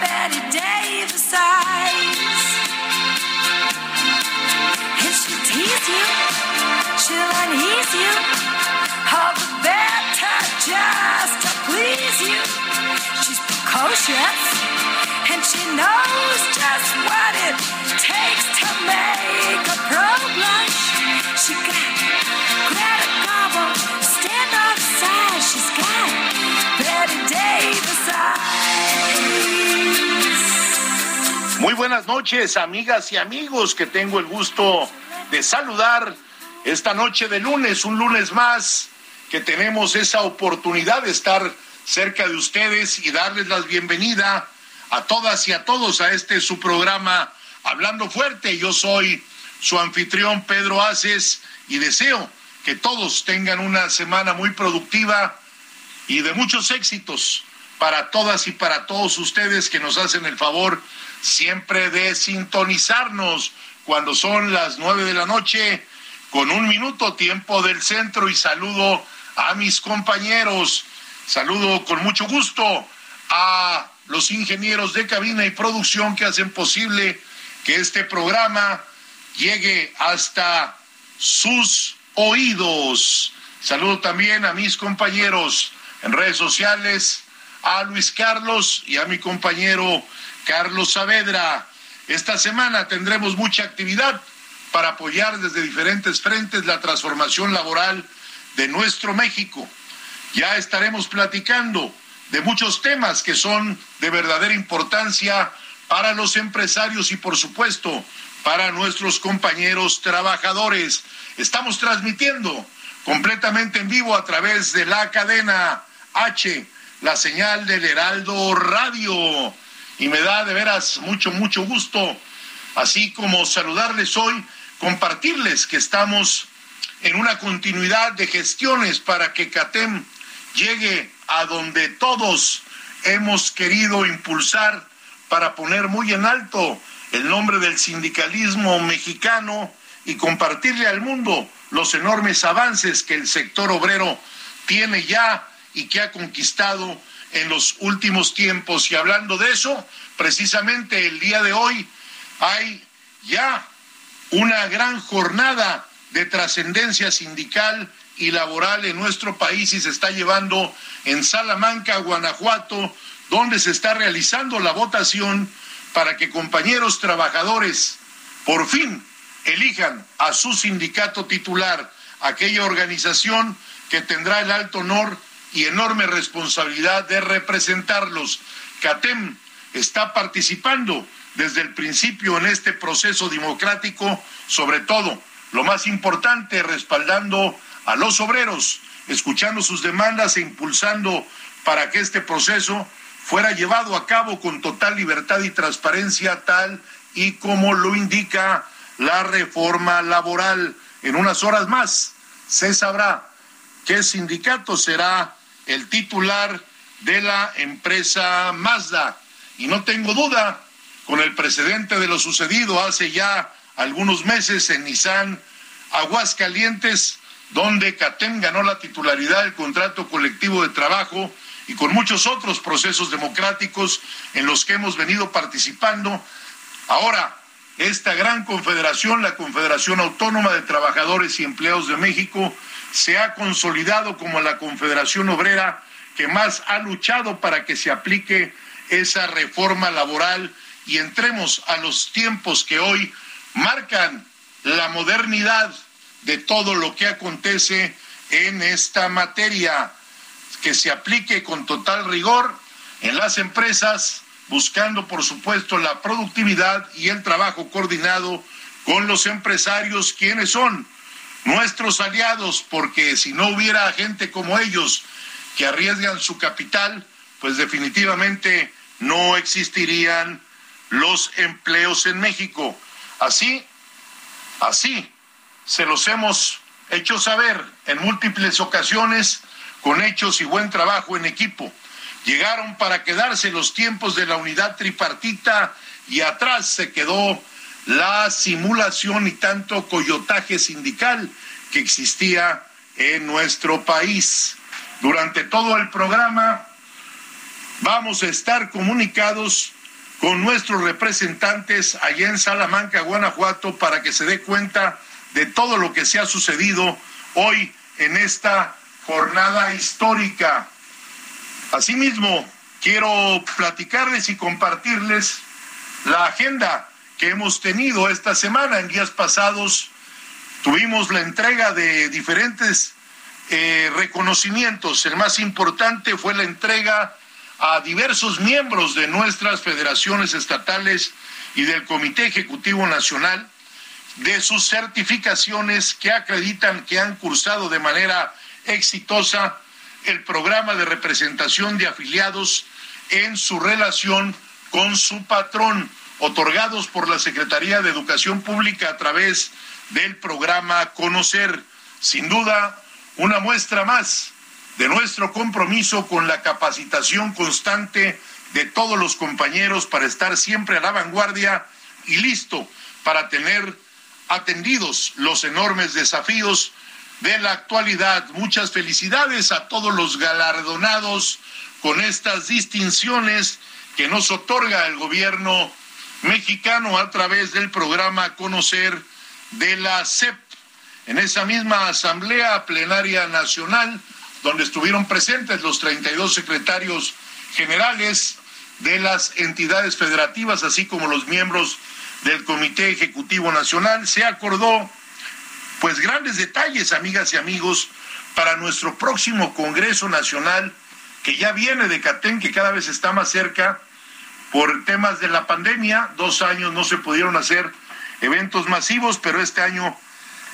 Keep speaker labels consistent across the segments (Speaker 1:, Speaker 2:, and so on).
Speaker 1: Betty Davis. And she'll you, she'll you, all the just to please you. She's precocious, and she knows just what it takes to make a pro blush. She got
Speaker 2: Muy buenas noches, amigas y amigos, que tengo el gusto de saludar esta noche de lunes, un lunes más, que tenemos esa oportunidad de estar cerca de ustedes y darles la bienvenida a todas y a todos a este su programa Hablando Fuerte. Yo soy su anfitrión Pedro Aces y deseo que todos tengan una semana muy productiva y de muchos éxitos para todas y para todos ustedes que nos hacen el favor siempre de sintonizarnos cuando son las nueve de la noche con un minuto tiempo del centro y saludo a mis compañeros, saludo con mucho gusto a los ingenieros de cabina y producción que hacen posible que este programa llegue hasta sus oídos. Saludo también a mis compañeros en redes sociales, a Luis Carlos y a mi compañero Carlos Saavedra. Esta semana tendremos mucha actividad para apoyar desde diferentes frentes la transformación laboral de nuestro México. Ya estaremos platicando de muchos temas que son de verdadera importancia para los empresarios y por supuesto para nuestros compañeros trabajadores. Estamos transmitiendo completamente en vivo a través de la cadena H, la señal del Heraldo Radio y me da de veras mucho, mucho gusto, así como saludarles hoy, compartirles que estamos en una continuidad de gestiones para que CATEM llegue a donde todos hemos querido impulsar para poner muy en alto el nombre del sindicalismo mexicano y compartirle al mundo los enormes avances que el sector obrero tiene ya y que ha conquistado en los últimos tiempos. Y hablando de eso, precisamente el día de hoy hay ya una gran jornada de trascendencia sindical y laboral en nuestro país y se está llevando en Salamanca, Guanajuato, donde se está realizando la votación para que compañeros trabajadores por fin elijan a su sindicato titular, aquella organización que tendrá el alto honor y enorme responsabilidad de representarlos. CATEM está participando desde el principio en este proceso democrático, sobre todo, lo más importante, respaldando a los obreros, escuchando sus demandas e impulsando para que este proceso fuera llevado a cabo con total libertad y transparencia tal y como lo indica la reforma laboral. En unas horas más se sabrá qué sindicato será el titular de la empresa Mazda. Y no tengo duda, con el precedente de lo sucedido hace ya algunos meses en Nissan Aguascalientes, donde CATEM ganó la titularidad del contrato colectivo de trabajo y con muchos otros procesos democráticos en los que hemos venido participando. Ahora, esta gran confederación, la Confederación Autónoma de Trabajadores y Empleados de México, se ha consolidado como la Confederación Obrera que más ha luchado para que se aplique esa reforma laboral. Y entremos a los tiempos que hoy marcan la modernidad de todo lo que acontece en esta materia, que se aplique con total rigor en las empresas, buscando por supuesto la productividad y el trabajo coordinado con los empresarios, quienes son nuestros aliados, porque si no hubiera gente como ellos que arriesgan su capital, pues definitivamente no existirían los empleos en México. Así, así se los hemos hecho saber en múltiples ocasiones con hechos y buen trabajo en equipo. Llegaron para quedarse los tiempos de la unidad tripartita y atrás se quedó la simulación y tanto coyotaje sindical que existía en nuestro país. Durante todo el programa vamos a estar comunicados con nuestros representantes allá en Salamanca, Guanajuato, para que se dé cuenta de todo lo que se ha sucedido hoy en esta jornada histórica. Asimismo, quiero platicarles y compartirles la agenda que hemos tenido esta semana. En días pasados tuvimos la entrega de diferentes eh, reconocimientos. El más importante fue la entrega a diversos miembros de nuestras federaciones estatales y del Comité Ejecutivo Nacional de sus certificaciones que acreditan que han cursado de manera exitosa el programa de representación de afiliados en su relación con su patrón, otorgados por la Secretaría de Educación Pública a través del programa Conocer. Sin duda, una muestra más de nuestro compromiso con la capacitación constante de todos los compañeros para estar siempre a la vanguardia y listo para tener atendidos los enormes desafíos de la actualidad. Muchas felicidades a todos los galardonados con estas distinciones que nos otorga el gobierno mexicano a través del programa Conocer de la CEP. En esa misma Asamblea Plenaria Nacional, donde estuvieron presentes los 32 secretarios generales de las entidades federativas, así como los miembros del Comité Ejecutivo Nacional, se acordó pues grandes detalles, amigas y amigos, para nuestro próximo Congreso Nacional, que ya viene de Catén, que cada vez está más cerca por temas de la pandemia. Dos años no se pudieron hacer eventos masivos, pero este año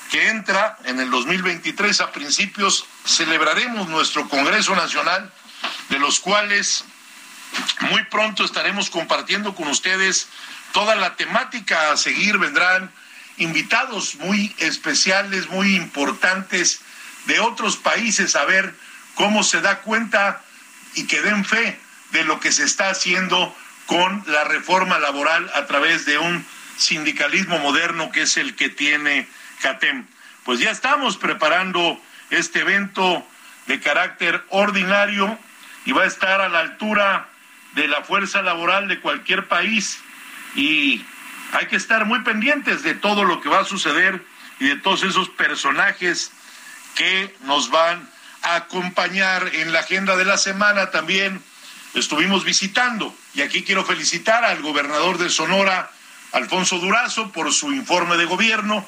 Speaker 2: que entra, en el 2023, a principios, celebraremos nuestro Congreso Nacional, de los cuales muy pronto estaremos compartiendo con ustedes toda la temática a seguir. Vendrán invitados muy especiales, muy importantes de otros países a ver cómo se da cuenta y que den fe de lo que se está haciendo con la reforma laboral a través de un sindicalismo moderno que es el que tiene CATEM. Pues ya estamos preparando este evento de carácter ordinario y va a estar a la altura de la fuerza laboral de cualquier país y hay que estar muy pendientes de todo lo que va a suceder y de todos esos personajes que nos van a acompañar en la agenda de la semana también estuvimos visitando y aquí quiero felicitar al gobernador de Sonora Alfonso Durazo por su informe de gobierno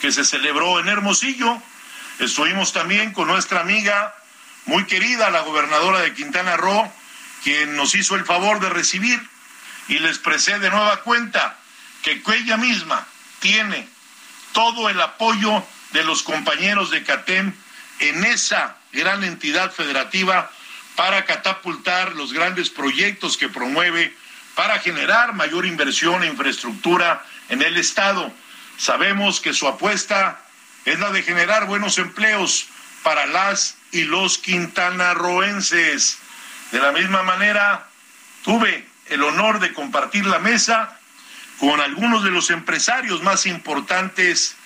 Speaker 2: que se celebró en Hermosillo. Estuvimos también con nuestra amiga muy querida la gobernadora de Quintana Roo quien nos hizo el favor de recibir y le expresé de nueva cuenta que ella misma tiene todo el apoyo de los compañeros de CATEM en esa gran entidad federativa para catapultar los grandes proyectos que promueve para generar mayor inversión e infraestructura en el Estado. Sabemos que su apuesta es la de generar buenos empleos para las y los quintanarroenses. De la misma manera, tuve el honor de compartir la mesa con algunos de los empresarios más importantes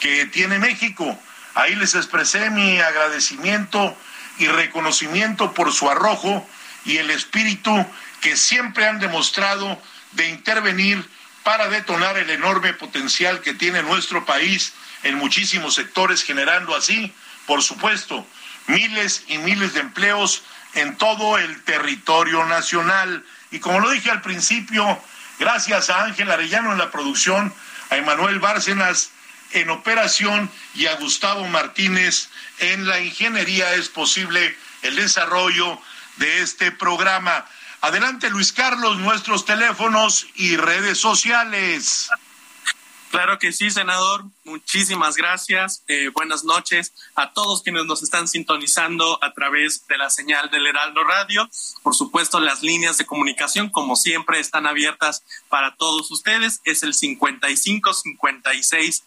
Speaker 2: que tiene México. Ahí les expresé mi agradecimiento y reconocimiento por su arrojo y el espíritu que siempre han demostrado de intervenir para detonar el enorme potencial que tiene nuestro país en muchísimos sectores, generando así, por supuesto, miles y miles de empleos en todo el territorio nacional. Y como lo dije al principio, gracias a Ángel Arellano en la producción, a Emanuel Bárcenas en operación y a Gustavo Martínez en la ingeniería es posible el desarrollo de este programa. Adelante Luis Carlos, nuestros teléfonos y redes sociales.
Speaker 3: Claro que sí, senador. Muchísimas gracias. Eh, buenas noches a todos quienes nos están sintonizando a través de la señal del Heraldo Radio. Por supuesto, las líneas de comunicación, como siempre, están abiertas para todos ustedes. Es el 55 56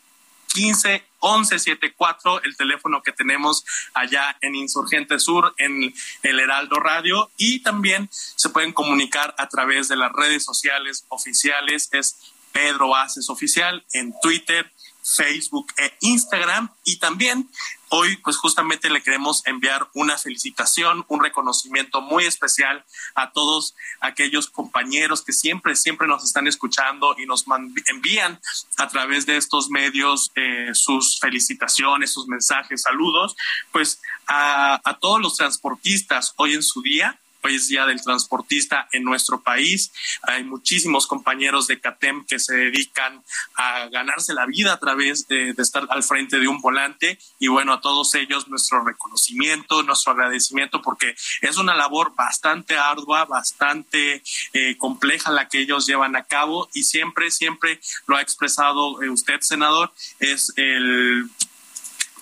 Speaker 3: 15 11 74, el teléfono que tenemos allá en Insurgente Sur, en el Heraldo Radio. Y también se pueden comunicar a través de las redes sociales oficiales. Es Pedro Aces Oficial en Twitter, Facebook e Instagram. Y también hoy, pues justamente le queremos enviar una felicitación, un reconocimiento muy especial a todos aquellos compañeros que siempre, siempre nos están escuchando y nos envían a través de estos medios eh, sus felicitaciones, sus mensajes, saludos, pues a, todos los transportistas hoy en su día es Día del Transportista en nuestro país. Hay muchísimos compañeros de CATEM que se dedican a ganarse la vida a través de, estar al frente de un volante. Y bueno, a todos ellos nuestro reconocimiento, nuestro agradecimiento, porque es una labor bastante ardua, bastante eh, compleja la que ellos llevan a cabo y siempre, siempre lo ha expresado eh, usted, senador, es el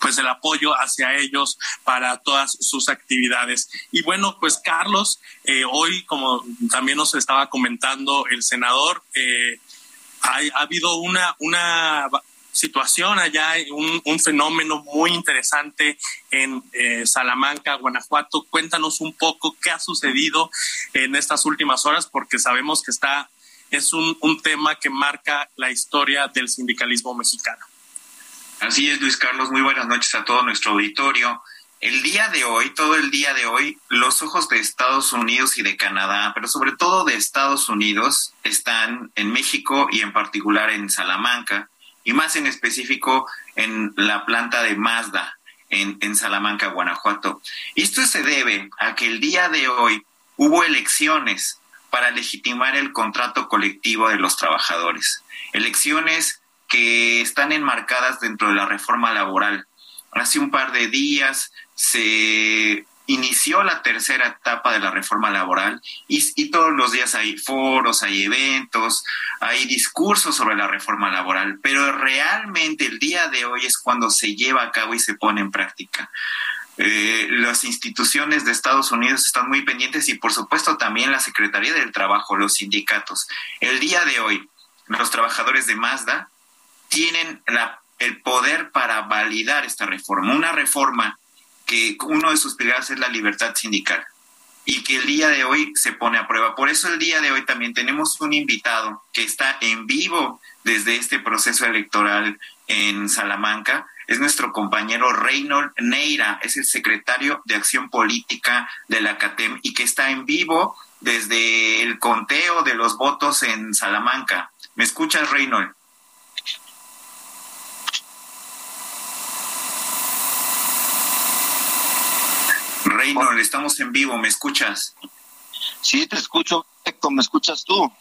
Speaker 3: pues el apoyo hacia ellos para todas sus actividades. Y bueno, pues Carlos, eh, hoy como también nos estaba comentando el senador, eh, ha, habido una, una situación allá, un, un, fenómeno muy interesante en eh, Salamanca, Guanajuato. Cuéntanos un poco qué ha sucedido en estas últimas horas, porque sabemos que está, es un, un tema que marca la historia del sindicalismo mexicano.
Speaker 4: Así es, Luis Carlos. Muy buenas noches a todo nuestro auditorio. El día de hoy, todo el día de hoy, los ojos de Estados Unidos y de Canadá, pero sobre todo de Estados Unidos, están en México y en particular en Salamanca, y más en específico en la planta de Mazda en, Salamanca, Guanajuato. Esto se debe a que el día de hoy hubo elecciones para legitimar el contrato colectivo de los trabajadores. Elecciones que están enmarcadas dentro de la reforma laboral. Hace un par de días se inició la tercera etapa de la reforma laboral y, todos los días hay foros, hay eventos, hay discursos sobre la reforma laboral, pero realmente el día de hoy es cuando se lleva a cabo y se pone en práctica. Eh, las instituciones de Estados Unidos están muy pendientes y por supuesto también la Secretaría del Trabajo, los sindicatos. El día de hoy, los trabajadores de Mazda tienen el poder para validar esta reforma, una reforma que uno de sus pilares es la libertad sindical y que el día de hoy se pone a prueba. Por eso el día de hoy también tenemos un invitado que está en vivo desde este proceso electoral en Salamanca. Es nuestro compañero Reynold Neira, es el secretario de Acción Política de la CATEM y que está en vivo desde el conteo de los votos en Salamanca. ¿Me escuchas, Reynold? Reynold, estamos en vivo, ¿me escuchas?
Speaker 5: Sí, te escucho, Héctor, ¿me escuchas tú?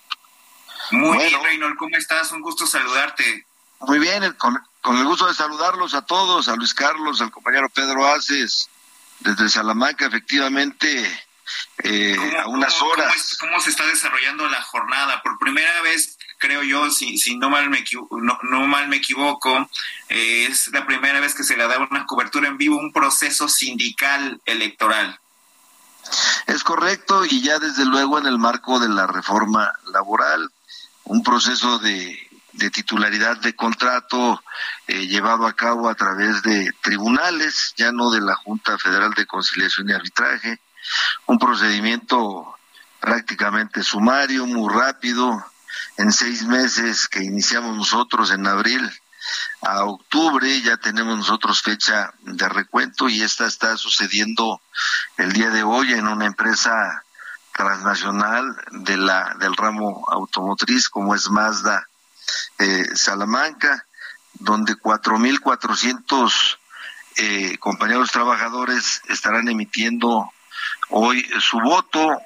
Speaker 4: Muy bien, Reynold, ¿cómo estás? Un gusto saludarte.
Speaker 5: Muy bien, con, el gusto de saludarlos a todos, a Luis Carlos, al compañero Pedro Aces, desde Salamanca, efectivamente, eh, a unas horas.
Speaker 4: ¿cómo, se está desarrollando la jornada? Por primera vez creo yo, si, si no, mal me, no, no mal me equivoco, eh, es la primera vez que se le da una cobertura en vivo, un proceso sindical electoral.
Speaker 5: Es correcto, y ya desde luego en el marco de la reforma laboral, un proceso de, de titularidad de contrato eh, llevado a cabo a través de tribunales, ya no de la Junta Federal de Conciliación y Arbitraje, un procedimiento prácticamente sumario, muy rápido, en seis meses que iniciamos nosotros en abril a octubre ya tenemos nosotros fecha de recuento y esta está sucediendo el día de hoy en una empresa transnacional de la del ramo automotriz como es Mazda eh, Salamanca donde 4.400 eh, compañeros trabajadores estarán emitiendo hoy su voto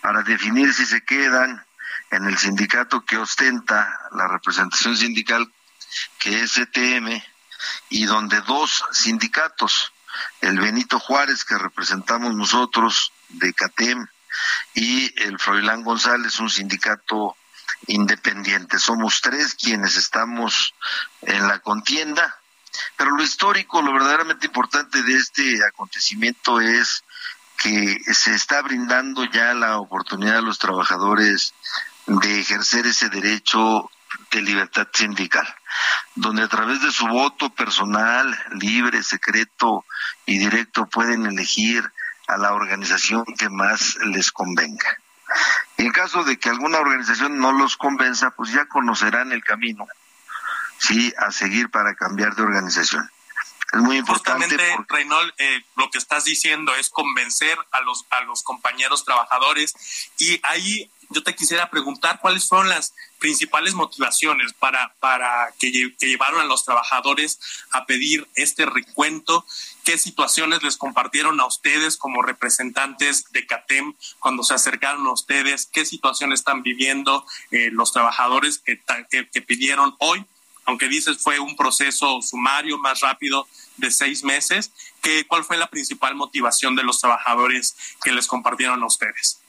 Speaker 5: para definir si se quedan en el sindicato que ostenta la representación sindical, que es ETM, y donde dos sindicatos, el Benito Juárez, que representamos nosotros de CATEM, y el Froilán González, un sindicato independiente. Somos tres quienes estamos en la contienda, pero lo histórico, lo verdaderamente importante de este acontecimiento es que se está brindando ya la oportunidad a los trabajadores de ejercer ese derecho de libertad sindical, donde a través de su voto personal, libre, secreto y directo pueden elegir a la organización que más les convenga. En caso de que alguna organización no los convenza, pues ya conocerán el camino, sí, a seguir para cambiar de organización. Es muy importante.
Speaker 3: Justamente, Reynold, eh, lo que estás diciendo es convencer a los, a los compañeros trabajadores y ahí yo te quisiera preguntar cuáles fueron las principales motivaciones para, para que, llevaron a los trabajadores a pedir este recuento, qué situaciones les compartieron a ustedes como representantes de CATEM cuando se acercaron a ustedes, qué situaciones están viviendo eh, los trabajadores que, que, pidieron hoy, aunque dices fue un proceso sumario más rápido de seis meses, ¿qué, ¿cuál fue la principal motivación de los trabajadores que les compartieron a ustedes?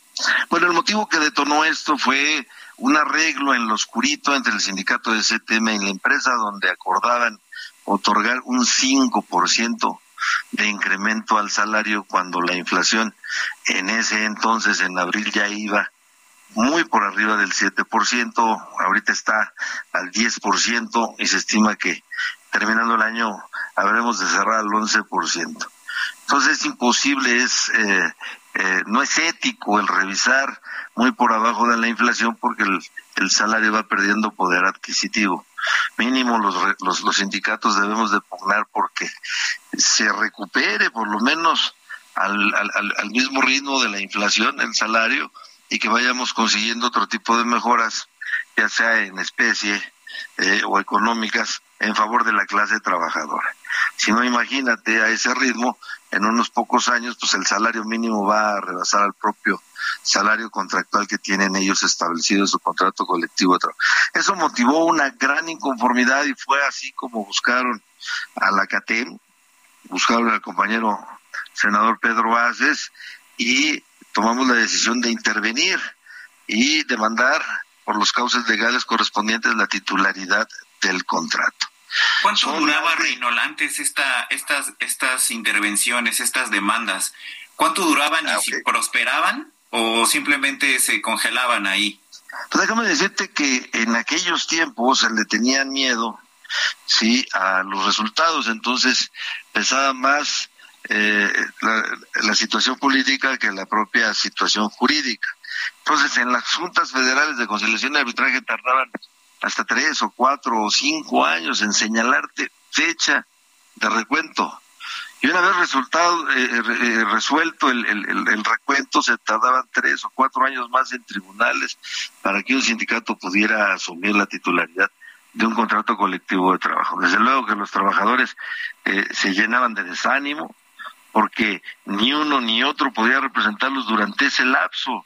Speaker 5: Bueno, el motivo que detonó esto fue un arreglo en lo oscurito entre el sindicato de CTM y la empresa donde acordaban otorgar un 5% de incremento al salario cuando la inflación en ese entonces, en abril, ya iba muy por arriba del 7%, ahorita está al 10% y se estima que terminando el año habremos de cerrar al 11%. Entonces es imposible, es eh, eh, no es ético el revisar muy por abajo de la inflación porque el, salario va perdiendo poder adquisitivo. Mínimo los, los, los sindicatos debemos de pugnar porque se recupere por lo menos al, al, al mismo ritmo de la inflación el salario y que vayamos consiguiendo otro tipo de mejoras, ya sea en especie eh, o económicas, en favor de la clase trabajadora. Si no, imagínate a ese ritmo, en unos pocos años, pues el salario mínimo va a rebasar al propio salario contractual que tienen ellos establecido en su contrato colectivo. Eso motivó una gran inconformidad y fue así como buscaron a la CATEM, buscaron al compañero senador Pedro Aces y tomamos la decisión de intervenir y demandar por los cauces legales correspondientes la titularidad del contrato.
Speaker 4: ¿Cuánto duraba, Reynold, antes esta, estas, estas intervenciones, estas demandas? ¿Cuánto duraban y ah, si prosperaban o simplemente se congelaban ahí?
Speaker 5: Pues déjame decirte que en aquellos tiempos se le tenían miedo, sí, a los resultados, entonces pesaba más eh, la, situación política que la propia situación jurídica. Entonces, en las juntas federales de conciliación y arbitraje tardaban hasta tres o cuatro o cinco años en señalarte fecha de recuento. Y una vez resultado, eh, eh, eh, resuelto el, el, recuento, se tardaban tres o cuatro años más en tribunales para que un sindicato pudiera asumir la titularidad de un contrato colectivo de trabajo. Desde luego que los trabajadores se llenaban de desánimo porque ni uno ni otro podía representarlos durante ese lapso.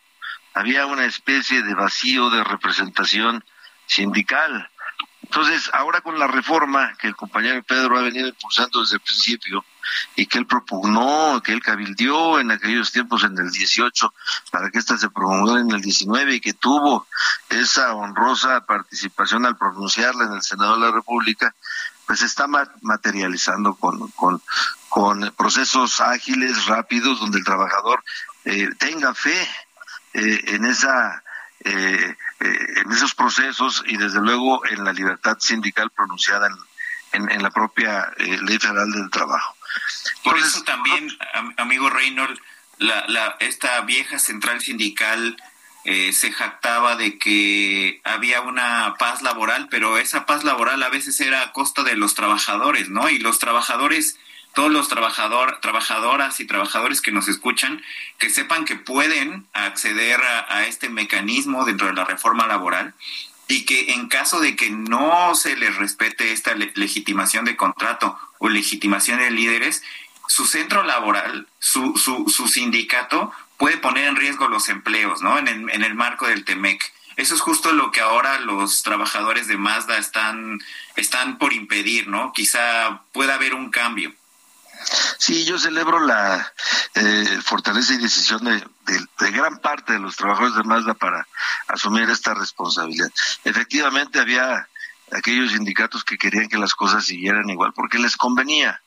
Speaker 5: Había una especie de vacío de representación sindical. Entonces, ahora con la reforma que el compañero Pedro ha venido impulsando desde el principio y que él propugnó, que él cabildió en aquellos tiempos en el 18 para que ésta se promulgara en el 19 y que tuvo esa honrosa participación al pronunciarla en el Senado de la República, pues está materializando con, con, con procesos ágiles, rápidos, donde el trabajador eh, tenga fe eh, en esa eh, eh, en esos procesos y desde luego en la libertad sindical pronunciada en, en, la propia eh, ley federal del trabajo.
Speaker 4: Por eso también, amigo Reynolds, la, la, esta vieja central sindical eh, se jactaba de que había una paz laboral, pero esa paz laboral a veces era a costa de los trabajadores, ¿no? Y los trabajadores todos los trabajador, trabajadoras y trabajadores que nos escuchan, que sepan que pueden acceder a, este mecanismo dentro de la reforma laboral y que en caso de que no se les respete esta legitimación de contrato o legitimación de líderes, su centro laboral, su, su, su sindicato puede poner en riesgo los empleos, ¿no? En el, en el marco del TEMEC. Eso es justo lo que ahora los trabajadores de Mazda están, están por impedir, ¿no? Quizá pueda haber un cambio.
Speaker 5: Sí, yo celebro la eh, fortaleza y decisión de, de, gran parte de los trabajadores de Mazda para asumir esta responsabilidad. Efectivamente, había aquellos sindicatos que querían que las cosas siguieran igual porque les convenía,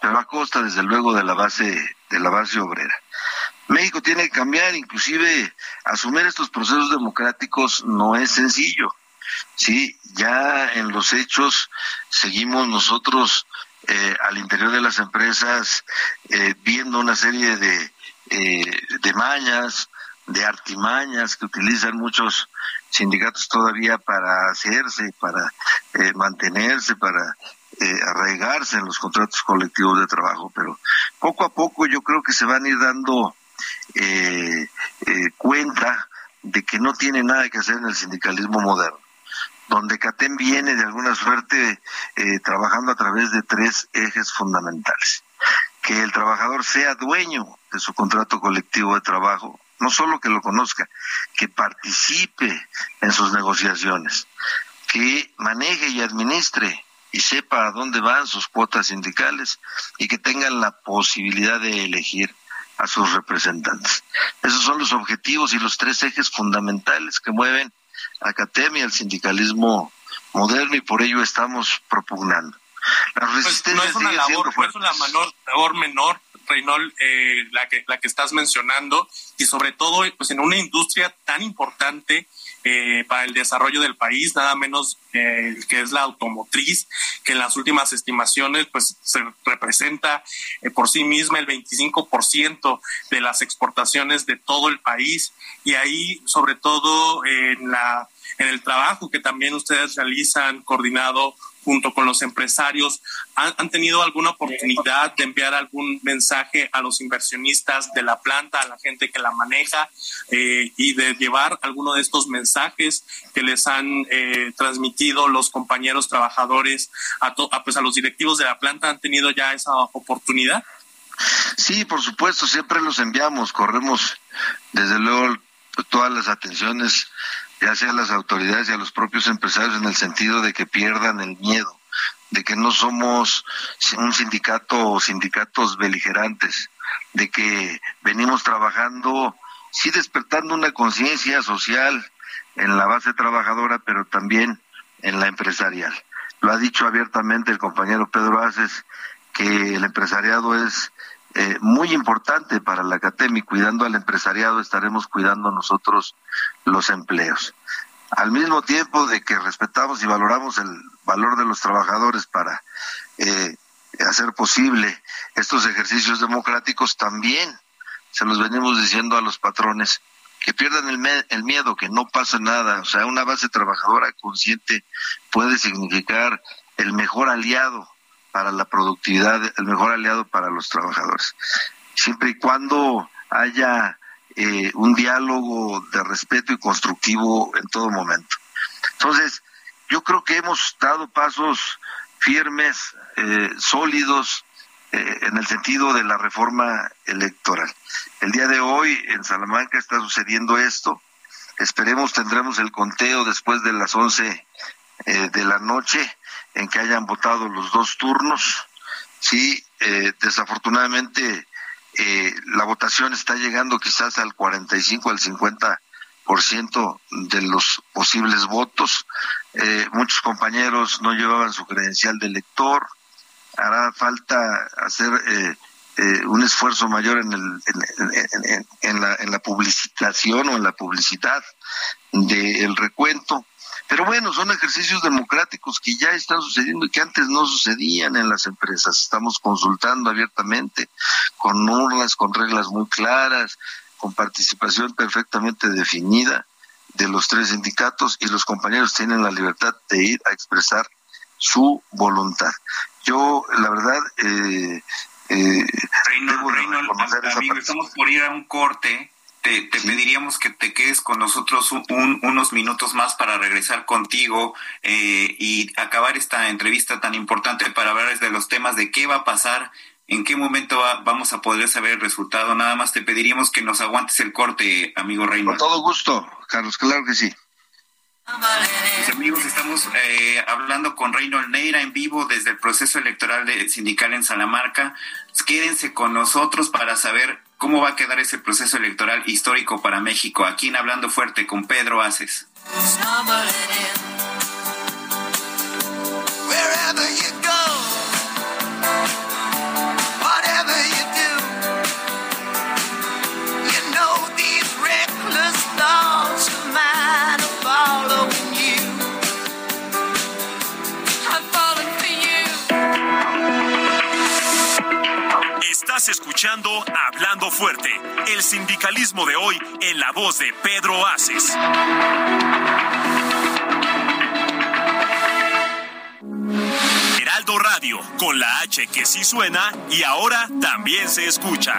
Speaker 5: pero a costa, desde luego, de la base de la base obrera. México tiene que cambiar, inclusive asumir estos procesos democráticos no es sencillo. Sí, ya en los hechos seguimos nosotros eh, al interior de las empresas eh, viendo una serie de, eh, de mañas, de artimañas que utilizan muchos sindicatos todavía para hacerse, para mantenerse, para arraigarse en los contratos colectivos de trabajo. Pero poco a poco yo creo que se van a ir dando cuenta de que no tiene nada que hacer en el sindicalismo moderno donde CATEM viene de alguna suerte eh, trabajando a través de tres ejes fundamentales. Que el trabajador sea dueño de su contrato colectivo de trabajo, no solo que lo conozca, que participe en sus negociaciones, que maneje y administre y sepa a dónde van sus cuotas sindicales y que tengan la posibilidad de elegir a sus representantes. Esos son los objetivos y los tres ejes fundamentales que mueven academia, el sindicalismo moderno y por ello estamos propugnando.
Speaker 3: La pues, no es una labor, no es una labor menor, Reynold, eh, la que la que estás mencionando y sobre todo pues en una industria tan importante eh, para el desarrollo del país, nada menos eh, que es la automotriz, que en las últimas estimaciones pues se representa eh, por sí misma el 25% de las exportaciones de todo el país. Y ahí sobre todo en la en el trabajo que también ustedes realizan coordinado junto con los empresarios, ¿han, tenido alguna oportunidad de enviar algún mensaje a los inversionistas de la planta, a la gente que la maneja, eh, y de llevar alguno de estos mensajes que les han eh, transmitido los compañeros trabajadores a, pues a los directivos de la planta? ¿Han tenido ya esa oportunidad?
Speaker 5: Sí, por supuesto, siempre los enviamos, corremos desde luego todas las atenciones ya sea a las autoridades y a los propios empresarios en el sentido de que pierdan el miedo, de que no somos un sindicato o sindicatos beligerantes, de que venimos trabajando, sí despertando una conciencia social en la base trabajadora, pero también en la empresarial. Lo ha dicho abiertamente el compañero Pedro Aces, que el empresariado es eh, muy importante para la CATEM y cuidando al empresariado estaremos cuidando nosotros los empleos. Al mismo tiempo de que respetamos y valoramos el valor de los trabajadores para eh, hacer posible estos ejercicios democráticos, también se los venimos diciendo a los patrones que pierdan el, el miedo, que no pasa nada. O sea, una base trabajadora consciente puede significar el mejor aliado para la productividad, el mejor aliado para los trabajadores. Siempre y cuando haya eh, un diálogo de respeto y constructivo en todo momento. Entonces, yo creo que hemos dado pasos firmes, eh, sólidos, eh, en el sentido de la reforma electoral. El día de hoy en Salamanca está sucediendo esto. Esperemos tendremos el conteo después de las 11 de la noche en que hayan votado los dos turnos. Sí, eh, desafortunadamente eh, la votación está llegando quizás al 45, al 50 por ciento de los posibles votos. Eh, muchos compañeros no llevaban su credencial de elector. Hará falta hacer un esfuerzo mayor en, el, en, la, en la publicitación o en la publicidad del recuento pero bueno, son ejercicios democráticos que ya están sucediendo y que antes no sucedían en las empresas. Estamos consultando abiertamente, con urnas, con reglas muy claras, con participación perfectamente definida de los tres sindicatos y los compañeros tienen la libertad de ir a expresar su voluntad. Yo, la verdad, eh,
Speaker 4: eh, estamos por ir a un corte te, pediríamos que te quedes con nosotros unos minutos más para regresar contigo eh, y acabar esta entrevista tan importante para hablar de los temas de qué va a pasar ¿En qué momento vamos a poder saber el resultado? Nada más te pediríamos que nos aguantes el corte, amigo Reynold.
Speaker 5: Con todo gusto, Carlos, claro que sí.
Speaker 4: Amigos, estamos eh, hablando con Reynold Neira en vivo desde el proceso electoral de, sindical en Salamarca. Quédense con nosotros para saber cómo va a quedar ese proceso electoral histórico para México. Aquí en Hablando Fuerte con Pedro Aces.
Speaker 6: Estás escuchando Hablando Fuerte, el sindicalismo de hoy en la voz de Pedro Aces. Heraldo Radio, con la H que sí suena y ahora también se escucha.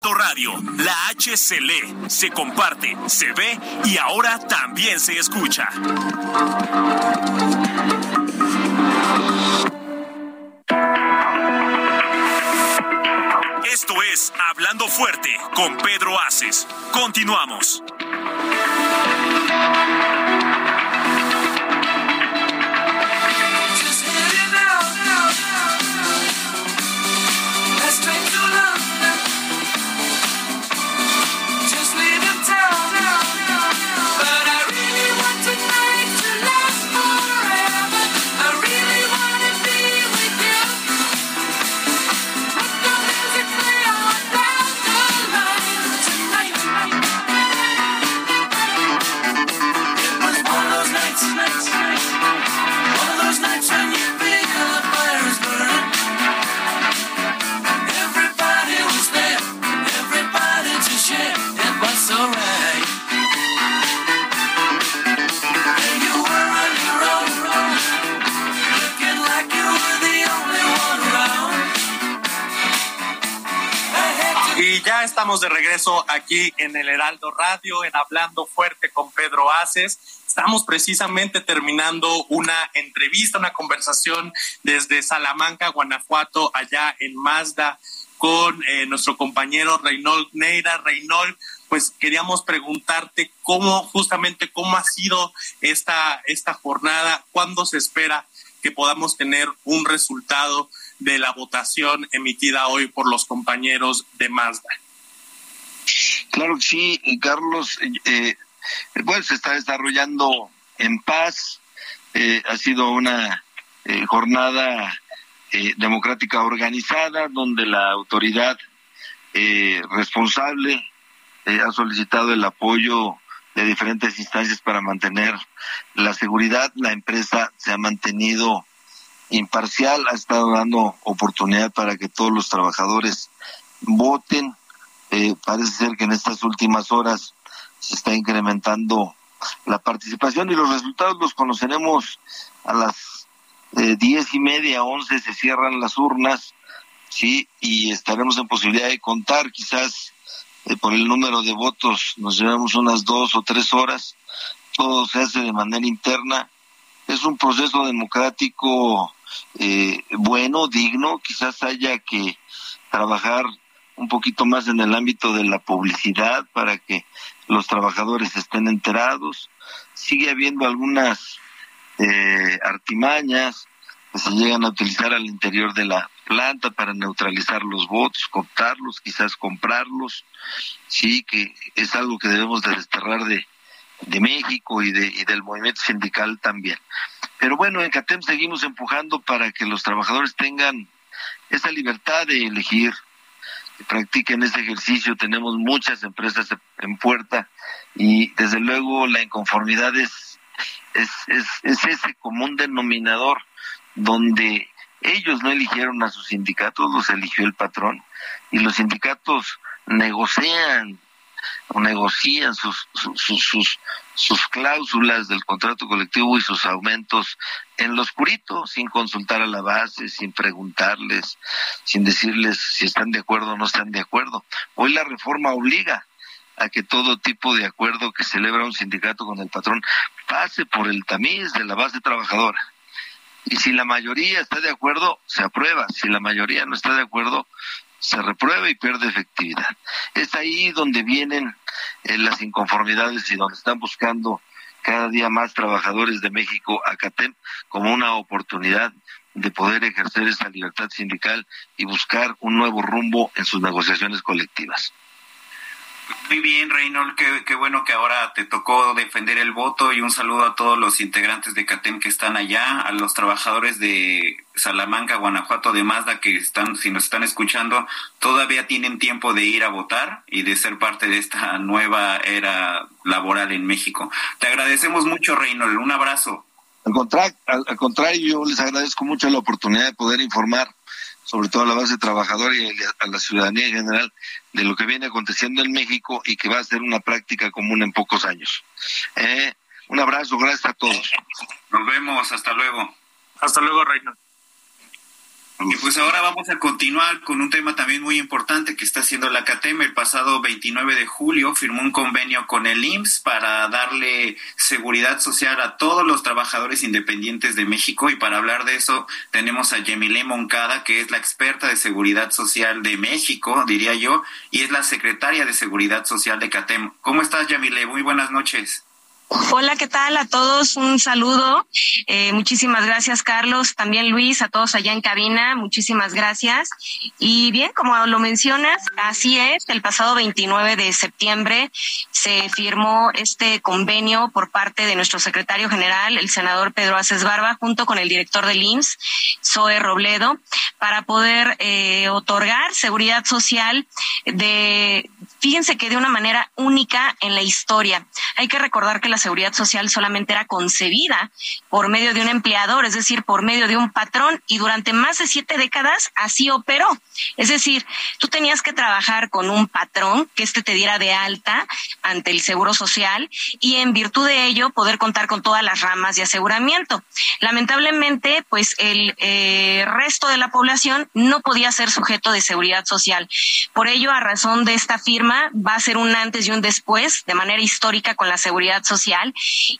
Speaker 6: Radio, la H se lee, se comparte, se ve y ahora también se escucha. Esto es Hablando Fuerte con Pedro Aces. Continuamos.
Speaker 3: Estamos de regreso aquí en el Heraldo Radio, en Hablando Fuerte con Pedro Aces. Estamos precisamente terminando una entrevista, una conversación desde Salamanca, Guanajuato, allá en Mazda, con eh, nuestro compañero Reynold Neira. Reynold, pues queríamos preguntarte cómo, justamente, cómo ha sido esta, esta jornada, cuándo se espera que podamos tener un resultado de la votación emitida hoy por los compañeros de Mazda.
Speaker 5: Claro que sí, Carlos. Eh, bueno, se está desarrollando en paz. Eh, ha sido una eh, jornada eh, democrática organizada donde la autoridad responsable ha solicitado el apoyo de diferentes instancias para mantener la seguridad. La empresa se ha mantenido imparcial, ha estado dando oportunidad para que todos los trabajadores voten eh, parece ser que en estas últimas horas se está incrementando la participación y los resultados los conoceremos a las eh, diez y media, once se cierran las urnas, sí, y estaremos en posibilidad de contar, quizás eh, por el número de votos nos llevamos unas dos o tres horas, todo se hace de manera interna, es un proceso democrático eh, bueno, digno, quizás haya que trabajar un poquito más en el ámbito de la publicidad para que los trabajadores estén enterados. Sigue habiendo algunas eh, artimañas que se llegan a utilizar al interior de la planta para neutralizar los votos, contarlos, quizás comprarlos. Sí, que es algo que debemos de desterrar de, de México y, de, y del movimiento sindical también. Pero bueno, en CATEM seguimos empujando para que los trabajadores tengan esa libertad de elegir practiquen este ejercicio. Tenemos muchas empresas en puerta y desde luego la inconformidad es, es, es, es ese común denominador donde ellos no eligieron a sus sindicatos, los eligió el patrón y los sindicatos negocian o negocian sus, sus, sus, sus cláusulas del contrato colectivo y sus aumentos en lo oscurito, sin consultar a la base, sin preguntarles, sin decirles si están de acuerdo o no están de acuerdo. Hoy la reforma obliga a que todo tipo de acuerdo que celebra un sindicato con el patrón pase por el tamiz de la base trabajadora. Y si la mayoría está de acuerdo, se aprueba. Si la mayoría no está de acuerdo, se reprueba y pierde efectividad. Es ahí donde vienen eh, las inconformidades y donde están buscando cada día más trabajadores de México a CATEM como una oportunidad de poder ejercer esa libertad sindical y buscar un nuevo rumbo en sus negociaciones colectivas.
Speaker 4: Muy bien, Reynold, qué, bueno que ahora te tocó defender el voto y un saludo a todos los integrantes de CATEM que están allá, a los trabajadores de Salamanca, Guanajuato, de Mazda que están, si nos están escuchando, todavía tienen tiempo de ir a votar y de ser parte de esta nueva era laboral en México. Te agradecemos mucho, Reynold, un abrazo.
Speaker 5: Al contrario, al contrario, yo les agradezco mucho la oportunidad de poder informar sobre todo a la base trabajadora y a la ciudadanía en general, de lo que viene aconteciendo en México y que va a ser una práctica común en pocos años. Eh, un abrazo, gracias a todos.
Speaker 4: Nos vemos, hasta luego.
Speaker 3: Hasta luego, Reina.
Speaker 4: Y pues ahora vamos a continuar con un tema también muy importante que está haciendo la CATEM. El pasado 29 de julio firmó un convenio con el IMSS para darle seguridad social a todos los trabajadores independientes de México. Y para hablar de eso tenemos a Yemile Moncada, que es la experta de seguridad social de México, diría yo, y es la secretaria de seguridad social de CATEM. ¿Cómo estás, Yemile? Muy buenas noches.
Speaker 7: Hola, ¿qué tal a todos? Un saludo. Eh, muchísimas gracias, Carlos. También Luis, a todos allá en cabina. Muchísimas gracias. Y bien, como lo mencionas, así es. El pasado 29 de septiembre se firmó este convenio por parte de nuestro secretario general, el senador Pedro Aces Barba, junto con el director del IMSS, Zoe Robledo, para poder eh, otorgar seguridad social de, fíjense que de una manera única en la historia. Hay que recordar que la seguridad social solamente era concebida por medio de un empleador, es decir, por medio de un patrón, y durante más de siete décadas así operó. Es decir, tú tenías que trabajar con un patrón que éste te diera de alta ante el Seguro Social y en virtud de ello poder contar con todas las ramas de aseguramiento. Lamentablemente, pues el eh, resto de la población no podía ser sujeto de seguridad social. Por ello, a razón de esta firma, va a ser un antes y un después de manera histórica con la seguridad social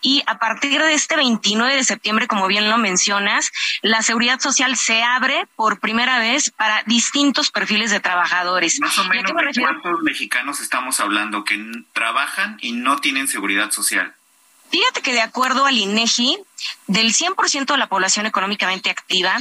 Speaker 7: y a partir de este 29 de septiembre, como bien lo mencionas, la seguridad social se abre por primera vez para distintos perfiles de trabajadores.
Speaker 4: Más o menos de cuántos mexicanos estamos hablando que trabajan y no tienen seguridad social.
Speaker 7: Fíjate que de acuerdo al INEGI, del 100% de la población económicamente activa,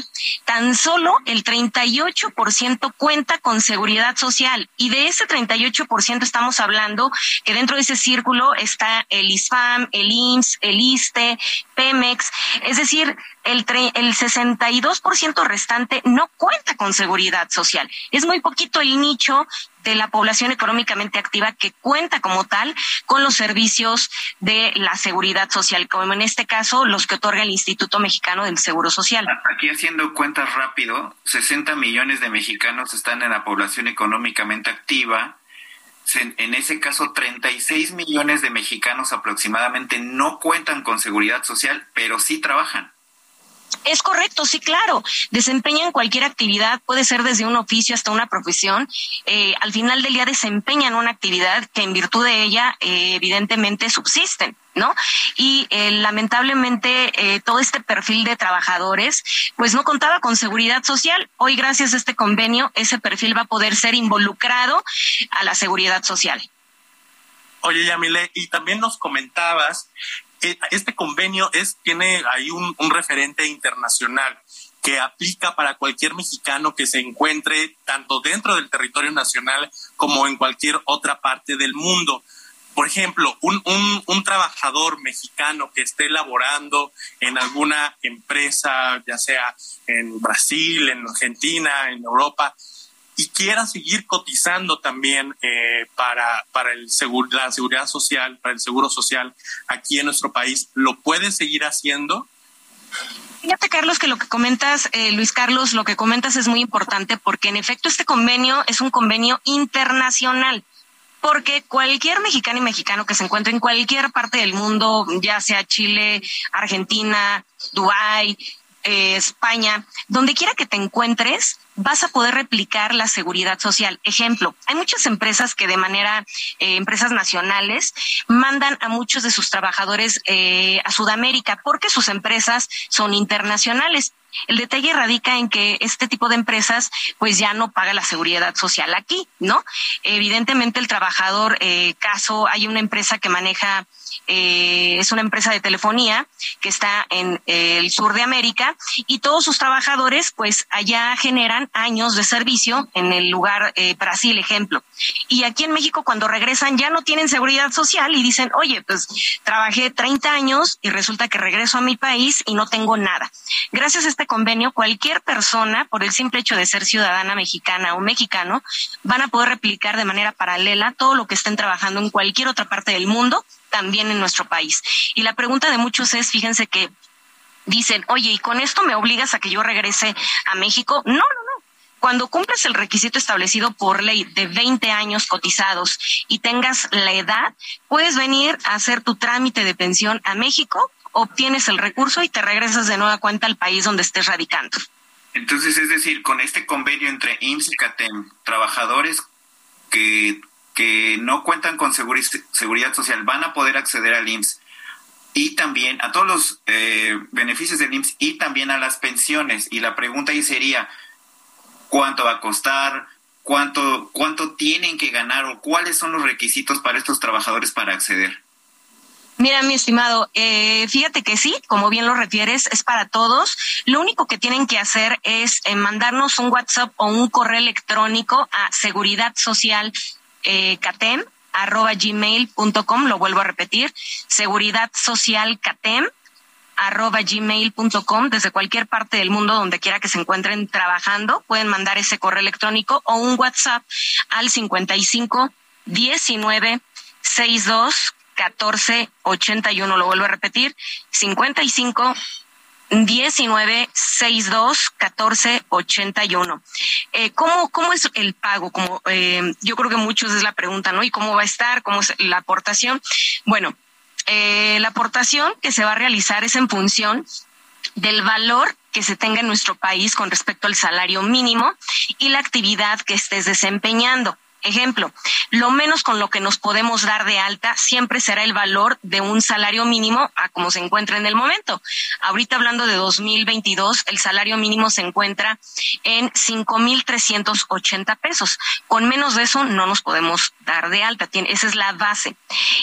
Speaker 7: tan solo el 38% cuenta con seguridad social. Y de ese 38% estamos hablando que dentro de ese círculo está el ISFAM, el IMSS, el ISTE, Pemex. Es decir, el, el 62% restante no cuenta con seguridad social. Es muy poquito el nicho de la población económicamente activa que cuenta como tal con los servicios de la seguridad social, como en este caso los que otorga el Instituto Mexicano del Seguro Social.
Speaker 4: Aquí haciendo cuentas rápido, 60 millones de mexicanos están en la población económicamente activa. En ese caso, 36 millones de mexicanos aproximadamente no cuentan con seguridad social, pero sí trabajan.
Speaker 7: Es correcto, sí, claro. Desempeñan cualquier actividad, puede ser desde un oficio hasta una profesión. Eh, al final del día desempeñan una actividad que en virtud de ella eh, evidentemente subsisten. ¿no? Y eh, lamentablemente todo este perfil de trabajadores pues no contaba con seguridad social. Hoy gracias a este convenio ese perfil va a poder ser involucrado a la seguridad social.
Speaker 3: Oye, Yamile, y también nos comentabas este convenio es, tiene ahí un, referente internacional que aplica para cualquier mexicano que se encuentre tanto dentro del territorio nacional como en cualquier otra parte del mundo. Por ejemplo, un, un, trabajador mexicano que esté laborando en alguna empresa, ya sea en Brasil, en Argentina, en Europa, y quiera seguir cotizando también eh, para, para el la seguridad social, para el seguro social aquí en nuestro país, ¿lo puede seguir haciendo?
Speaker 7: Fíjate, Carlos, que lo que comentas, eh, Luis Carlos, lo que comentas es muy importante porque en efecto este convenio es un convenio internacional porque cualquier mexicano y mexicano que se encuentre en cualquier parte del mundo, ya sea Chile, Argentina, Dubái, eh, España, donde quiera que te encuentres, vas a poder replicar la seguridad social. Ejemplo, hay muchas empresas que de manera, eh, empresas nacionales, mandan a muchos de sus trabajadores eh, a Sudamérica porque sus empresas son internacionales. El detalle radica en que este tipo de empresas pues ya no paga la seguridad social aquí, ¿no? Evidentemente el trabajador, eh, caso, hay una empresa que maneja eh, es una empresa de telefonía que está en eh, el sur de América y todos sus trabajadores pues allá generan años de servicio en el lugar eh, Brasil, ejemplo. Y aquí en México cuando regresan ya no tienen seguridad social y dicen, oye, pues trabajé 30 años y resulta que regreso a mi país y no tengo nada. Gracias a este convenio, cualquier persona, por el simple hecho de ser ciudadana mexicana o mexicano, van a poder replicar de manera paralela todo lo que estén trabajando en cualquier otra parte del mundo también en nuestro país. Y la pregunta de muchos es, fíjense que dicen, oye, ¿y con esto me obligas a que yo regrese a México? No, no, no. Cuando cumples el requisito establecido por ley de 20 años cotizados y tengas la edad, puedes venir a hacer tu trámite de pensión a México, obtienes el recurso y te regresas de nueva cuenta al país donde estés radicando.
Speaker 4: Entonces, es decir, con este convenio entre IMSS y CATEM, trabajadores que que no cuentan con seguridad social van a poder acceder al IMSS y también a todos los eh, beneficios del IMSS y también a las pensiones. Y la pregunta ahí sería, ¿cuánto va a costar? ¿Cuánto, cuánto tienen que ganar o cuáles son los requisitos para estos trabajadores para acceder?
Speaker 7: Mira, mi estimado, eh, fíjate que sí, como bien lo refieres, es para todos. Lo único que tienen que hacer es eh, mandarnos un WhatsApp o un correo electrónico a Seguridad Social eh, catem arroba lo vuelvo a repetir, seguridad social catem desde cualquier parte del mundo donde quiera que se encuentren trabajando pueden mandar ese correo electrónico o un WhatsApp al 55 19 62 14 81 lo vuelvo a repetir 55 19 62 14 81. Eh, ¿cómo, ¿Cómo es el pago? Como eh, yo creo que muchos es la pregunta, ¿no? ¿Y cómo va a estar? ¿Cómo es la aportación? Bueno, eh, la aportación que se va a realizar es en función del valor que se tenga en nuestro país con respecto al salario mínimo y la actividad que estés desempeñando. Ejemplo, lo menos con lo que nos podemos dar de alta siempre será el valor de un salario mínimo a como se encuentra en el momento. Ahorita hablando de 2022, el salario mínimo se encuentra en 5.380 pesos. Con menos de eso no nos podemos dar de alta. Esa es la base.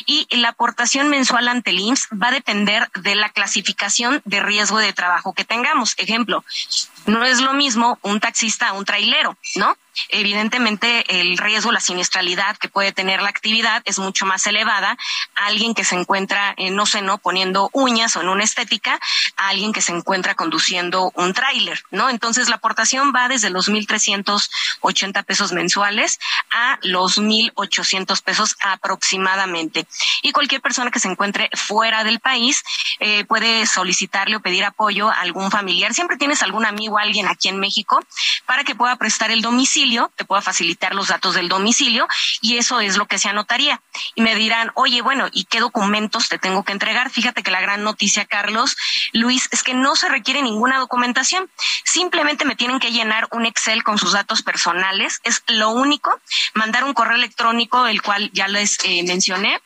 Speaker 7: Y la aportación mensual ante el IMSS va a depender de la clasificación de riesgo de trabajo que tengamos. Ejemplo, no es lo mismo un taxista a un trailero, ¿no? Evidentemente el riesgo, la siniestralidad que puede tener la actividad es mucho más elevada a alguien que se encuentra, no sé, no poniendo uñas o en una estética, a alguien que se encuentra conduciendo un tráiler, ¿no? Entonces la aportación va desde los 1.380 pesos mensuales a los 1.800 pesos aproximadamente. Y cualquier persona que se encuentre fuera del país eh, puede solicitarle o pedir apoyo a algún familiar. Siempre tienes algún amigo, alguien aquí en México para que pueda prestar el domicilio te pueda facilitar los datos del domicilio y eso es lo que se anotaría. Y me dirán, oye, bueno, ¿y qué documentos te tengo que entregar? Fíjate que la gran noticia, Carlos, Luis, es que no se requiere ninguna documentación. Simplemente me tienen que llenar un Excel con sus datos personales. Es lo único. Mandar un correo electrónico, el cual ya les eh, mencioné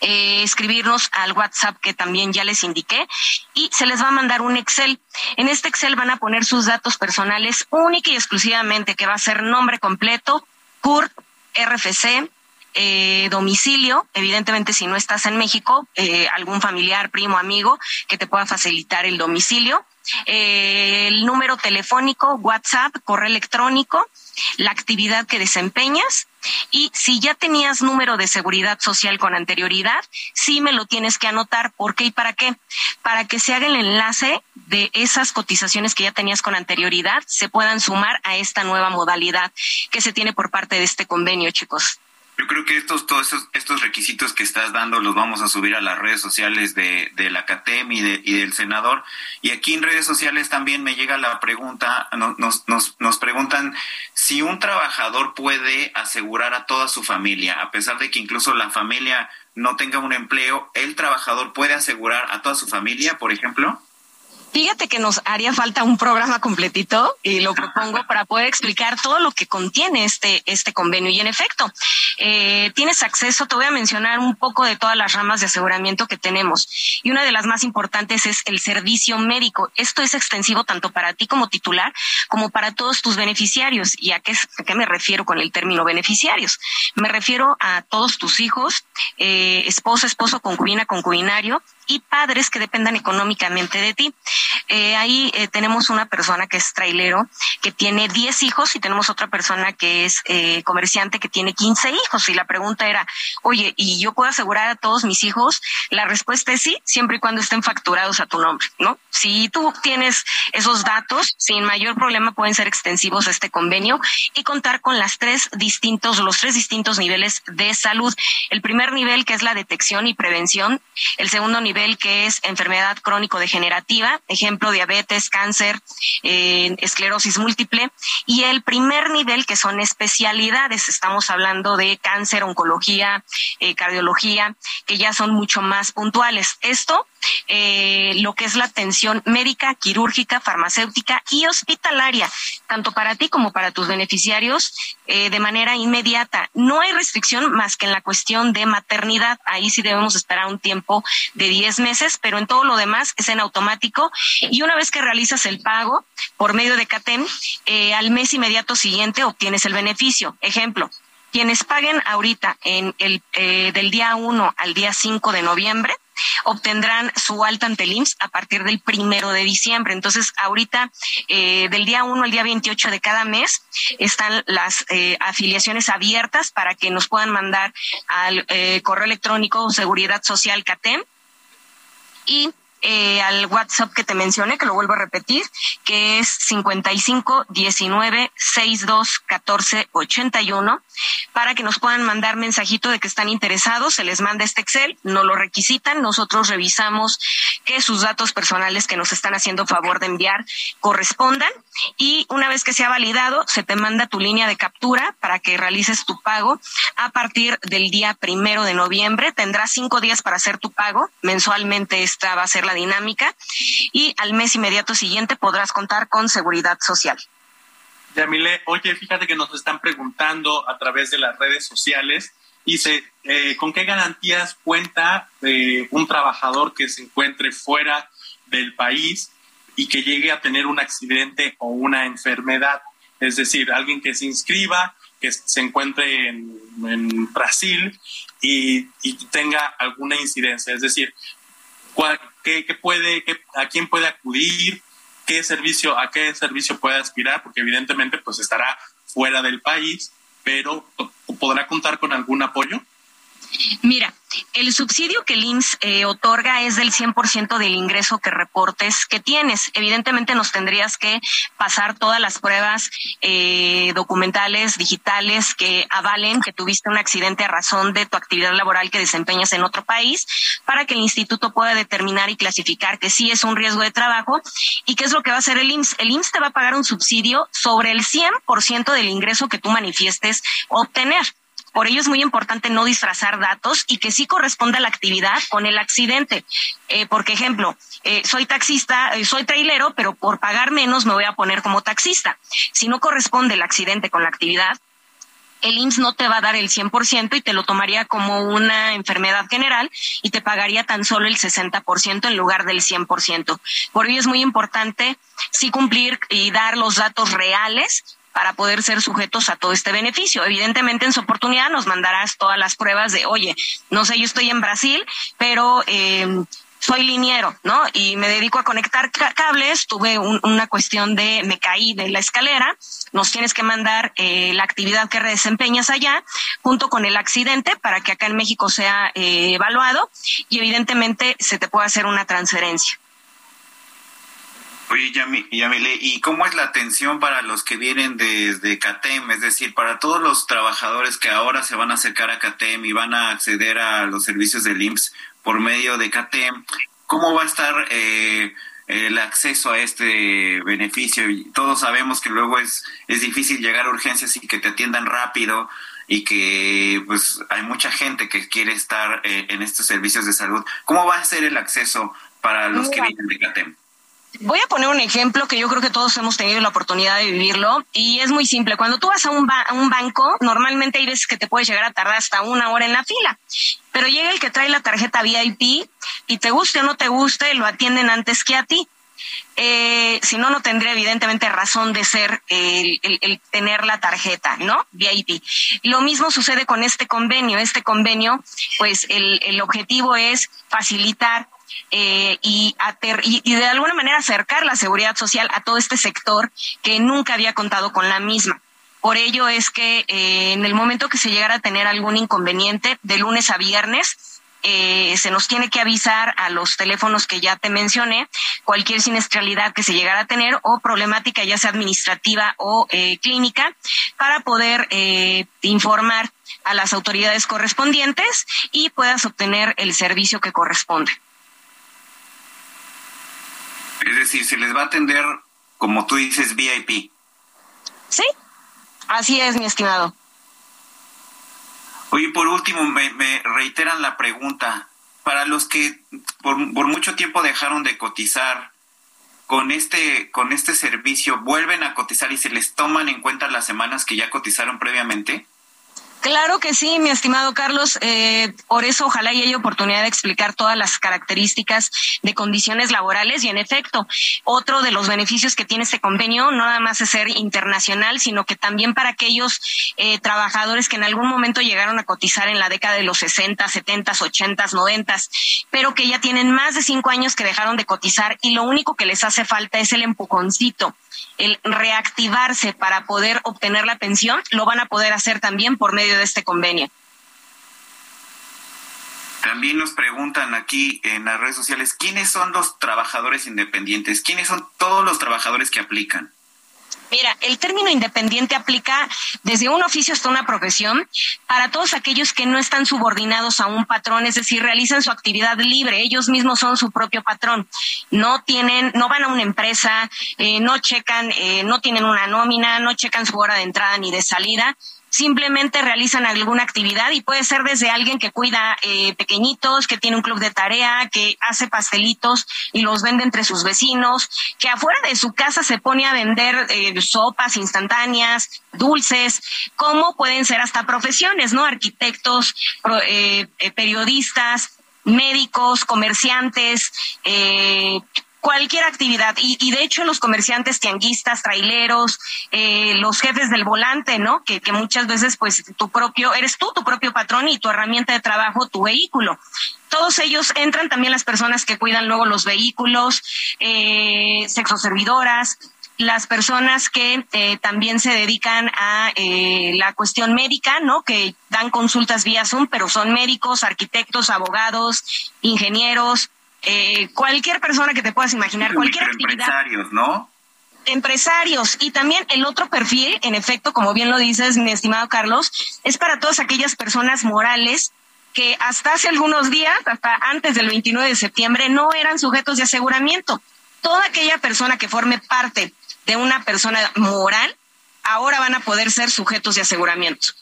Speaker 7: eh, escribirnos al WhatsApp que también ya les indiqué y se les va a mandar un Excel. En este Excel van a poner sus datos personales única y exclusivamente, que va a ser nombre completo, CURP, RFC, eh, domicilio, evidentemente si no estás en México, eh, algún familiar, primo, amigo que te pueda facilitar el domicilio. El número telefónico, WhatsApp, correo electrónico, la actividad que desempeñas y si ya tenías número de seguridad social con anterioridad, sí me lo tienes que anotar. ¿Por qué y para qué? Para que se haga el enlace de esas cotizaciones que ya tenías con anterioridad, se puedan sumar a esta nueva modalidad que se tiene por parte de este convenio, chicos.
Speaker 4: Yo creo que estos, todos estos, requisitos que estás dando los vamos a subir a las redes sociales de, de la CATEM y, de, y, del senador. Y aquí en redes sociales también me llega la pregunta, nos, nos, nos preguntan si un trabajador puede asegurar a toda su familia, a pesar de que incluso la familia no tenga un empleo, ¿el trabajador puede asegurar a toda su familia, por ejemplo?
Speaker 7: Fíjate que nos haría falta un programa completito y lo propongo para poder explicar todo lo que contiene este, este convenio. Y en efecto, eh, tienes acceso, te voy a mencionar un poco de todas las ramas de aseguramiento que tenemos. Y una de las más importantes es el servicio médico. Esto es extensivo tanto para ti como titular como para todos tus beneficiarios. ¿Y a qué, a qué me refiero con el término beneficiarios? Me refiero a todos tus hijos, eh, esposo, esposo, concubina, concubinario, y padres que dependan económicamente de ti. Eh, ahí eh, tenemos una persona que es trailero, que tiene 10 hijos y tenemos otra persona que es eh, comerciante que tiene 15 hijos. Y la pregunta era, oye, ¿y yo puedo asegurar a todos mis hijos? La respuesta es sí, siempre y cuando estén facturados a tu nombre, ¿no? Si tú tienes esos datos, sin mayor problema pueden ser extensivos a este convenio y contar con las tres distintos, los tres distintos niveles de salud. El primer nivel que es la detección y prevención, el segundo nivel nivel que es enfermedad crónico-degenerativa, ejemplo, diabetes, cáncer, eh, esclerosis múltiple, y el primer nivel que son especialidades, estamos hablando de cáncer, oncología, eh, cardiología, que ya son mucho más puntuales. Esto, eh, lo que es la atención médica, quirúrgica, farmacéutica y hospitalaria, tanto para ti como para tus beneficiarios, de manera inmediata. No hay restricción más que en la cuestión de maternidad. Ahí sí debemos esperar un tiempo de 10 meses, pero en todo lo demás es en automático. Y una vez que realizas el pago por medio de CATEM, eh, al mes inmediato siguiente obtienes el beneficio. Ejemplo, quienes paguen ahorita en el eh, del día 1 al día 5 de noviembre obtendrán su alta ante el IMSS a partir del primero de diciembre. Entonces, ahorita, eh, del día 1 al día 28 de cada mes, están las eh, afiliaciones abiertas para que nos puedan mandar al eh, correo electrónico Seguridad Social CATEM y eh, al WhatsApp que te mencioné, que lo vuelvo a repetir, que es 55 19 62 14 81, para que nos puedan mandar mensajito de que están interesados, se les manda este Excel, no lo requisitan, nosotros revisamos que sus datos personales que nos están haciendo favor de enviar correspondan y una vez que sea validado, se te manda tu línea de captura para que realices tu pago a partir del día primero de noviembre. Tendrás cinco días para hacer tu pago. Mensualmente esta va a ser la dinámica y al mes inmediato siguiente podrás contar con seguridad social.
Speaker 3: Yamile, oye, fíjate que nos están preguntando a través de las redes sociales, dice, eh, ¿con qué garantías cuenta eh, un trabajador que se encuentre fuera del país y que llegue a tener un accidente o una enfermedad? Es decir, alguien que se inscriba, que se encuentre en, Brasil y, y, tenga alguna incidencia. Es decir, qué, qué puede, a quién puede acudir, qué servicio, a qué servicio puede aspirar, porque evidentemente pues estará fuera del país, pero podrá contar con algún apoyo.
Speaker 7: Mira, el subsidio que el IMSS eh, otorga es del 100% del ingreso que reportes que tienes. Evidentemente nos tendrías que pasar todas las pruebas eh, documentales, digitales, que avalen que tuviste un accidente a razón de tu actividad laboral que desempeñas en otro país, para que el instituto pueda determinar y clasificar que sí es un riesgo de trabajo. ¿Y qué es lo que va a hacer el IMSS? El IMSS te va a pagar un subsidio sobre el 100% del ingreso que tú manifiestes obtener. Por ello es muy importante no disfrazar datos y que sí corresponda la actividad con el accidente. Eh, porque, ejemplo, eh, soy taxista, eh, soy trailero, pero por pagar menos me voy a poner como taxista. Si no corresponde el accidente con la actividad, el IMSS no te va a dar el 100% y te lo tomaría como una enfermedad general y te pagaría tan solo el 60% en lugar del 100%. Por ello es muy importante sí cumplir y dar los datos reales para poder ser sujetos a todo este beneficio. Evidentemente, en su oportunidad nos mandarás todas las pruebas de, oye, no sé, yo estoy en Brasil, pero eh, soy liniero, ¿no? Y me dedico a conectar cables, tuve una cuestión de, me caí de la escalera, nos tienes que mandar eh, la actividad que desempeñas allá, junto con el accidente, para que acá en México sea eh, evaluado y evidentemente se te pueda hacer una transferencia.
Speaker 4: Oye, Yamile, ¿y cómo es la atención para los que vienen desde CATEM? Es decir, para todos los trabajadores que ahora se van a acercar a CATEM y van a acceder a los servicios del IMSS, por medio de CATEM, ¿cómo va a estar eh, el acceso a este beneficio? Todos sabemos que luego es, es difícil llegar a urgencias y que te atiendan rápido y que pues hay mucha gente que quiere estar eh, en estos servicios de salud. ¿Cómo va a ser el acceso para los que vienen de CATEM?
Speaker 7: Voy a poner un ejemplo que yo creo que todos hemos tenido la oportunidad de vivirlo y es muy simple. Cuando tú vas a un, a un banco, normalmente hay veces que te puedes llegar a tardar hasta una hora en la fila, pero llega el que trae la tarjeta VIP y te guste o no te guste, lo atienden antes que a ti. Eh, si no, no tendría evidentemente razón de ser el, tener la tarjeta, ¿no? VIP. Lo mismo sucede con este convenio. Este convenio, pues el objetivo es facilitar eh, y, de alguna manera acercar la seguridad social a todo este sector que nunca había contado con la misma. Por ello es que eh, en el momento que se llegara a tener algún inconveniente, de lunes a viernes, eh, se nos tiene que avisar a los teléfonos que ya te mencioné, cualquier siniestralidad que se llegara a tener o problemática ya sea administrativa o clínica, para poder informar a las autoridades correspondientes y puedas obtener el servicio que corresponde.
Speaker 4: Es decir, se les va a atender, como tú dices, VIP.
Speaker 7: Sí, así es, mi estimado.
Speaker 4: Oye, por último, me, reiteran la pregunta. Para los que por, por, mucho tiempo dejaron de cotizar, con este, con este servicio, ¿vuelven a cotizar y se les toman en cuenta las semanas que ya cotizaron previamente?
Speaker 7: Claro que sí, mi estimado Carlos. Eh, por eso ojalá haya oportunidad de explicar todas las características de condiciones laborales y en efecto, otro de los beneficios que tiene este convenio no nada más es ser internacional, sino que también para aquellos eh, trabajadores que en algún momento llegaron a cotizar en la década de los 60, 70, 80, 90, pero que ya tienen más de cinco años que dejaron de cotizar y lo único que les hace falta es el empujoncito el reactivarse para poder obtener la pensión, lo van a poder hacer también por medio de este convenio.
Speaker 4: También nos preguntan aquí en las redes sociales, ¿quiénes son los trabajadores independientes? ¿Quiénes son todos los trabajadores que aplican?
Speaker 7: Mira, el término independiente aplica desde un oficio hasta una profesión para todos aquellos que no están subordinados a un patrón, es decir, realizan su actividad libre, ellos mismos son su propio patrón, no tienen, no van a una empresa, eh, no checan, eh, no tienen una nómina, no checan su hora de entrada ni de salida, simplemente realizan alguna actividad y puede ser desde alguien que cuida eh, pequeñitos, que tiene un club de tarea, que hace pastelitos y los vende entre sus vecinos, que afuera de su casa se pone a vender eh, sopas instantáneas, dulces, como pueden ser hasta profesiones, ¿no? Arquitectos, eh, periodistas, médicos, comerciantes, eh, cualquier actividad. Y, y, de hecho los comerciantes tianguistas, traileros, eh, los jefes del volante, ¿no? Que, que muchas veces pues tu propio, eres tú tu propio patrón y tu herramienta de trabajo, tu vehículo. Todos ellos entran también las personas que cuidan luego los vehículos, eh, sexoservidoras, las personas que eh, también se dedican a eh, la cuestión médica, ¿no? Que dan consultas vía Zoom, pero son médicos, arquitectos, abogados, ingenieros, eh, cualquier persona que te puedas imaginar, cualquier actividad.
Speaker 4: Empresarios, ¿no?
Speaker 7: Empresarios. Y también el otro perfil, en efecto, como bien lo dices, mi estimado Carlos, es para todas aquellas personas morales que hasta hace algunos días, hasta antes del 29 de septiembre, no eran sujetos de aseguramiento. Toda aquella persona que forme parte de una persona moral, ahora van a poder ser sujetos de aseguramiento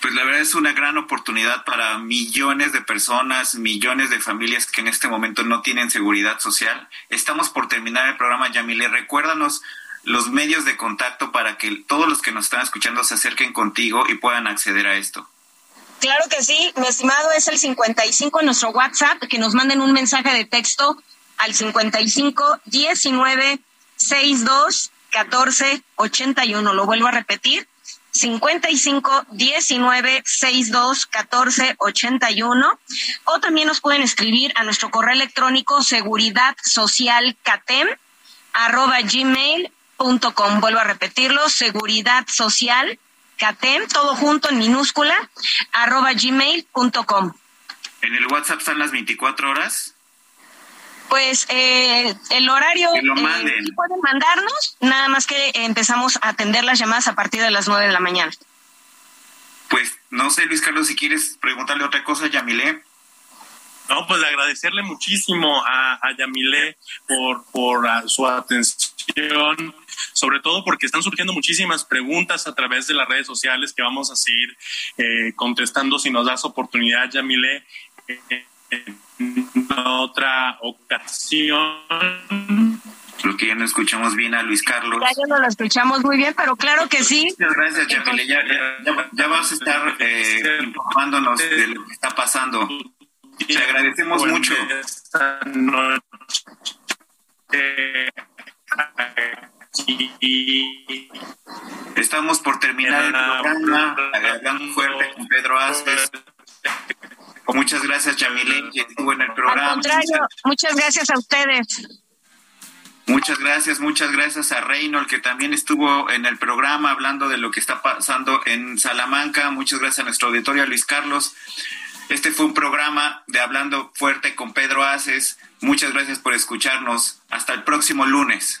Speaker 4: pues la verdad es una gran oportunidad para millones de personas, millones de familias que en este momento no tienen seguridad social. Estamos por terminar el programa, Yamile. Recuérdanos los medios de contacto para que todos los que nos están escuchando se acerquen contigo y puedan acceder a esto.
Speaker 7: Claro que sí, mi estimado es el 55 en nuestro WhatsApp, que nos manden un mensaje de texto al 55 19 62 14 81. Lo vuelvo a repetir. 55 19 62 14 81 o también nos pueden escribir a nuestro correo electrónico seguridad social catem arroba gmail.com. Vuelvo a repetirlo, seguridad social catem, todo junto en minúscula, arroba gmail.com.
Speaker 4: ¿En el WhatsApp están las 24 horas?
Speaker 7: Pues eh, el horario
Speaker 4: Que lo
Speaker 7: eh,
Speaker 4: manden.
Speaker 7: pueden mandarnos, nada más que empezamos a atender las llamadas a partir de las 9 de la mañana.
Speaker 4: Pues no sé, Luis Carlos, si quieres preguntarle otra cosa, Yamilé.
Speaker 3: No, pues agradecerle muchísimo a, a Yamilé por, por ah, su atención, sobre todo porque están surgiendo muchísimas preguntas a través de las redes sociales que vamos a seguir eh, contestando si nos das oportunidad, Yamilé. eh, en otra ocasión.
Speaker 4: Creo que ya no escuchamos bien a Luis Carlos.
Speaker 7: Ya, ya no lo escuchamos muy bien, pero claro que sí.
Speaker 4: Muchas gracias, Yamile. Ya, ya- ya- ya vas a estar eh, informándonos de lo que está pasando. Te agradecemos mucho.
Speaker 3: Esta noche aquí.
Speaker 4: Estamos por terminar el programa. Hablando fuerte con Pedro Aces. Muchas gracias, Yamile, que estuvo en el
Speaker 7: Al
Speaker 4: programa.
Speaker 7: contrario, muchas gracias a ustedes.
Speaker 4: Muchas gracias, muchas gracias a Reynold, que también estuvo en el programa hablando de lo que está pasando en Salamanca. Muchas gracias a nuestro auditorio, a Luis Carlos. Este fue un programa de Hablando Fuerte con Pedro Aces. Muchas gracias por escucharnos. Hasta el próximo lunes.